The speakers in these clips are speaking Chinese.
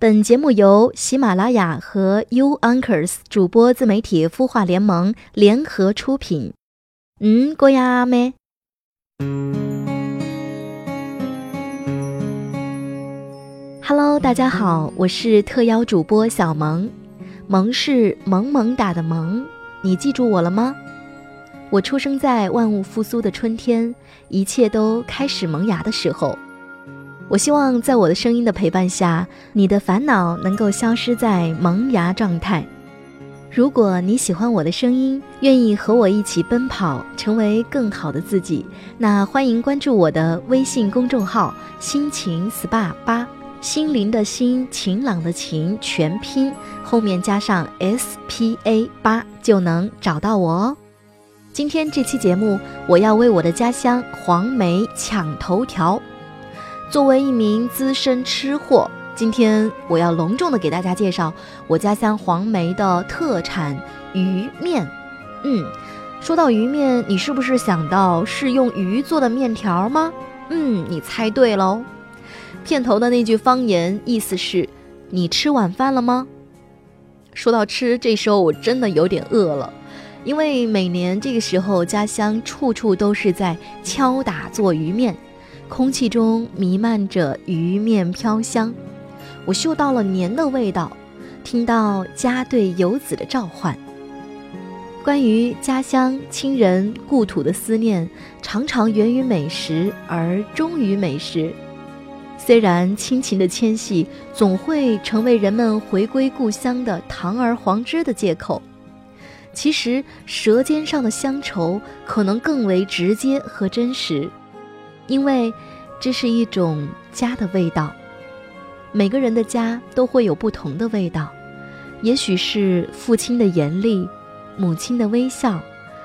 本节目由喜马拉雅和 U Anchors 主播自媒体孵化联盟联合出品。嗯，过呀没？Hello，大家好，我是特邀主播小萌，萌是萌萌哒的萌，你记住我了吗？我出生在万物复苏的春天，一切都开始萌芽的时候。我希望在我的声音的陪伴下，你的烦恼能够消失在萌芽状态。如果你喜欢我的声音，愿意和我一起奔跑，成为更好的自己，那欢迎关注我的微信公众号“心情 SPA 八”，心灵的心，晴朗的晴，全拼后面加上 S P A 八就能找到我哦。今天这期节目，我要为我的家乡黄梅抢头条。作为一名资深吃货，今天我要隆重的给大家介绍我家乡黄梅的特产鱼面。嗯，说到鱼面，你是不是想到是用鱼做的面条吗？嗯，你猜对喽。片头的那句方言意思是：你吃晚饭了吗？说到吃，这时候我真的有点饿了，因为每年这个时候，家乡处处都是在敲打做鱼面。空气中弥漫着鱼面飘香，我嗅到了年的味道，听到家对游子的召唤。关于家乡、亲人、故土的思念，常常源于美食而终于美食。虽然亲情的迁徙总会成为人们回归故乡的堂而皇之的借口，其实舌尖上的乡愁可能更为直接和真实。因为，这是一种家的味道。每个人的家都会有不同的味道，也许是父亲的严厉，母亲的微笑，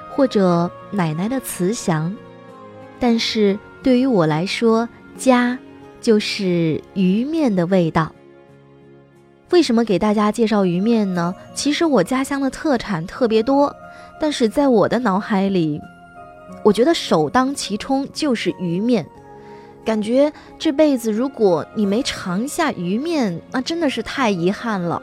或者奶奶的慈祥。但是对于我来说，家就是鱼面的味道。为什么给大家介绍鱼面呢？其实我家乡的特产特别多，但是在我的脑海里。我觉得首当其冲就是鱼面，感觉这辈子如果你没尝下鱼面，那真的是太遗憾了。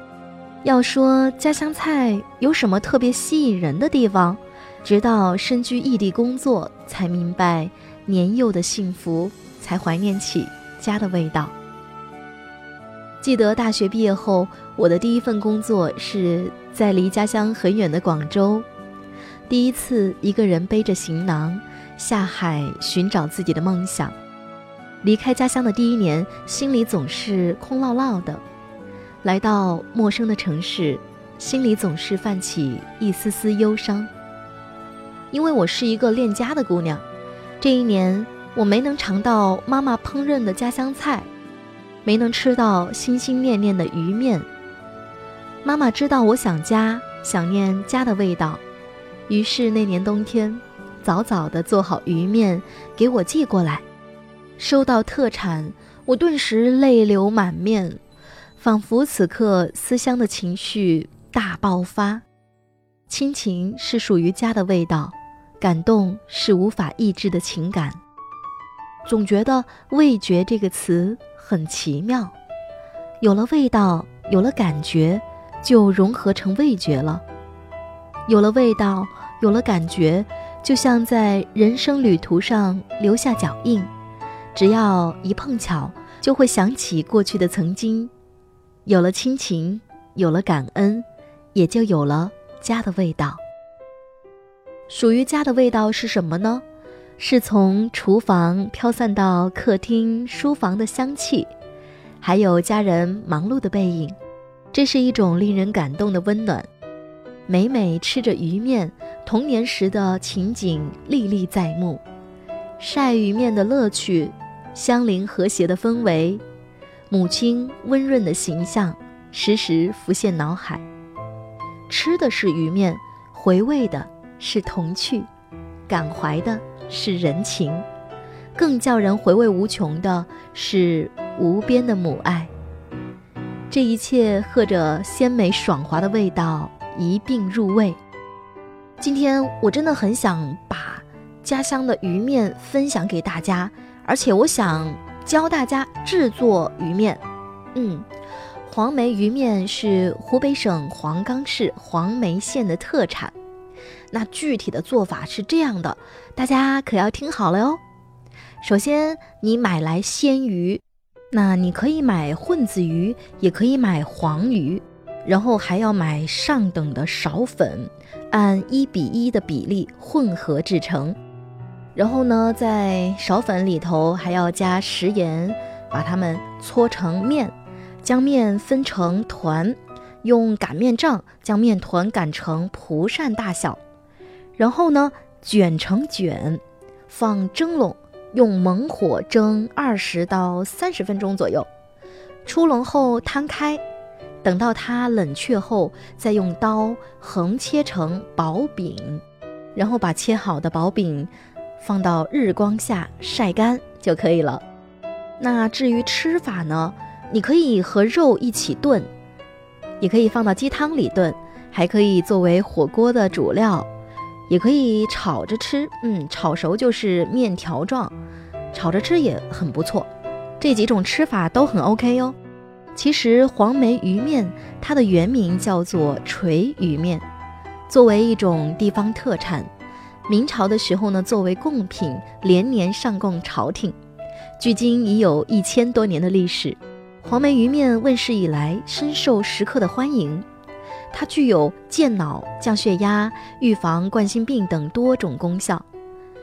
要说家乡菜有什么特别吸引人的地方，直到身居异地工作才明白，年幼的幸福才怀念起家的味道。记得大学毕业后，我的第一份工作是在离家乡很远的广州。第一次一个人背着行囊下海寻找自己的梦想，离开家乡的第一年，心里总是空落落的。来到陌生的城市，心里总是泛起一丝丝忧伤。因为我是一个恋家的姑娘，这一年我没能尝到妈妈烹饪的家乡菜，没能吃到心心念念的鱼面。妈妈知道我想家，想念家的味道。于是那年冬天，早早地做好鱼面给我寄过来。收到特产，我顿时泪流满面，仿佛此刻思乡的情绪大爆发。亲情是属于家的味道，感动是无法抑制的情感。总觉得“味觉”这个词很奇妙，有了味道，有了感觉，就融合成味觉了。有了味道，有了感觉，就像在人生旅途上留下脚印，只要一碰巧，就会想起过去的曾经。有了亲情，有了感恩，也就有了家的味道。属于家的味道是什么呢？是从厨房飘散到客厅、书房的香气，还有家人忙碌的背影，这是一种令人感动的温暖。每每吃着鱼面，童年时的情景历历在目，晒鱼面的乐趣，相邻和谐的氛围，母亲温润的形象，时时浮现脑海。吃的是鱼面，回味的是童趣，感怀的是人情，更叫人回味无穷的是无边的母爱。这一切和着鲜美爽滑的味道。一并入味。今天我真的很想把家乡的鱼面分享给大家，而且我想教大家制作鱼面。嗯，黄梅鱼面是湖北省黄冈市黄梅县的特产。那具体的做法是这样的，大家可要听好了哟。首先，你买来鲜鱼，那你可以买混子鱼，也可以买黄鱼，然后还要买上等的苕粉，按一比一的比例混合制成。然后呢，在苕粉里头还要加食盐，把它们搓成面，将面分成团，用擀面杖将面团擀成蒲扇大小。然后呢，卷成卷，放蒸笼，用猛火蒸二十到三十分钟左右。出笼后摊开，等到它冷却后，再用刀横切成薄饼，然后把切好的薄饼放到日光下晒干就可以了。那至于吃法呢，你可以和肉一起炖，也可以放到鸡汤里炖，还可以作为火锅的主料。也可以炒着吃，嗯，炒熟就是面条状，炒着吃也很不错。这几种吃法都很 OK 哟。其实黄梅鱼面它的原名叫做垂鱼面，作为一种地方特产，明朝的时候呢，作为贡品连年上贡朝廷，距今已有一千多年的历史。黄梅鱼面问世以来，深受食客的欢迎。它具有健脑、降血压、预防冠心病等多种功效，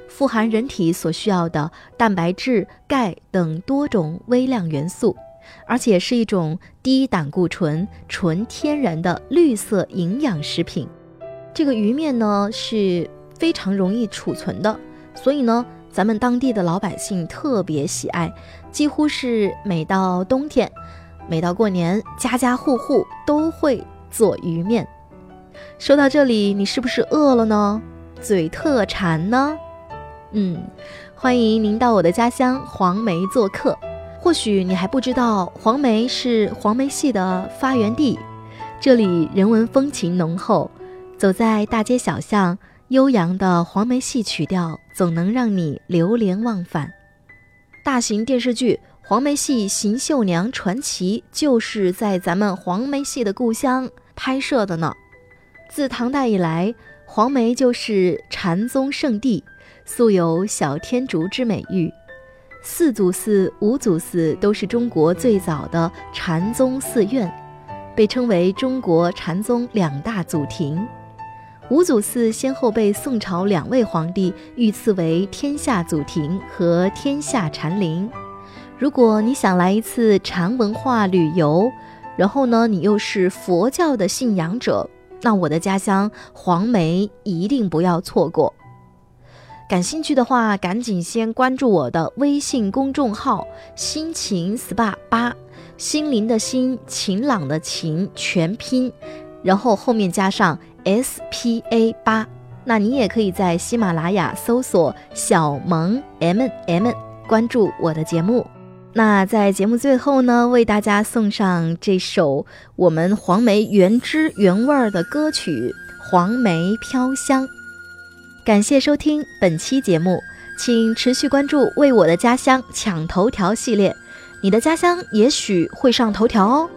富含人体所需要的蛋白质、钙等多种微量元素，而且是一种低胆固醇、纯天然的绿色营养食品。这个鱼面呢是非常容易储存的，所以呢，咱们当地的老百姓特别喜爱，几乎是每到冬天、每到过年，家家户户都会。做鱼面，说到这里，你是不是饿了呢？嘴特馋呢？嗯，欢迎您到我的家乡黄梅做客。或许你还不知道，黄梅是黄梅戏的发源地，这里人文风情浓厚。走在大街小巷，悠扬的黄梅戏曲调总能让你流连忘返。大型电视剧。黄梅戏《邢绣娘传奇》就是在咱们黄梅戏的故乡拍摄的呢。自唐代以来，黄梅就是禅宗圣地，素有“小天竺”之美誉。四祖寺、五祖寺都是中国最早的禅宗寺院，被称为中国禅宗两大祖庭。五祖寺先后被宋朝两位皇帝御赐为天下祖庭和天下禅林。如果你想来一次禅文化旅游，然后呢，你又是佛教的信仰者，那我的家乡黄梅一定不要错过。感兴趣的话，赶紧先关注我的微信公众号“心情 SPA 八”，心灵的心，晴朗的晴，全拼，然后后面加上 SPA 八。那你也可以在喜马拉雅搜索“小萌 M M”，关注我的节目。那在节目最后呢，为大家送上这首我们黄梅原汁原味的歌曲《黄梅飘香》。感谢收听本期节目，请持续关注“为我的家乡抢头条”系列，你的家乡也许会上头条哦。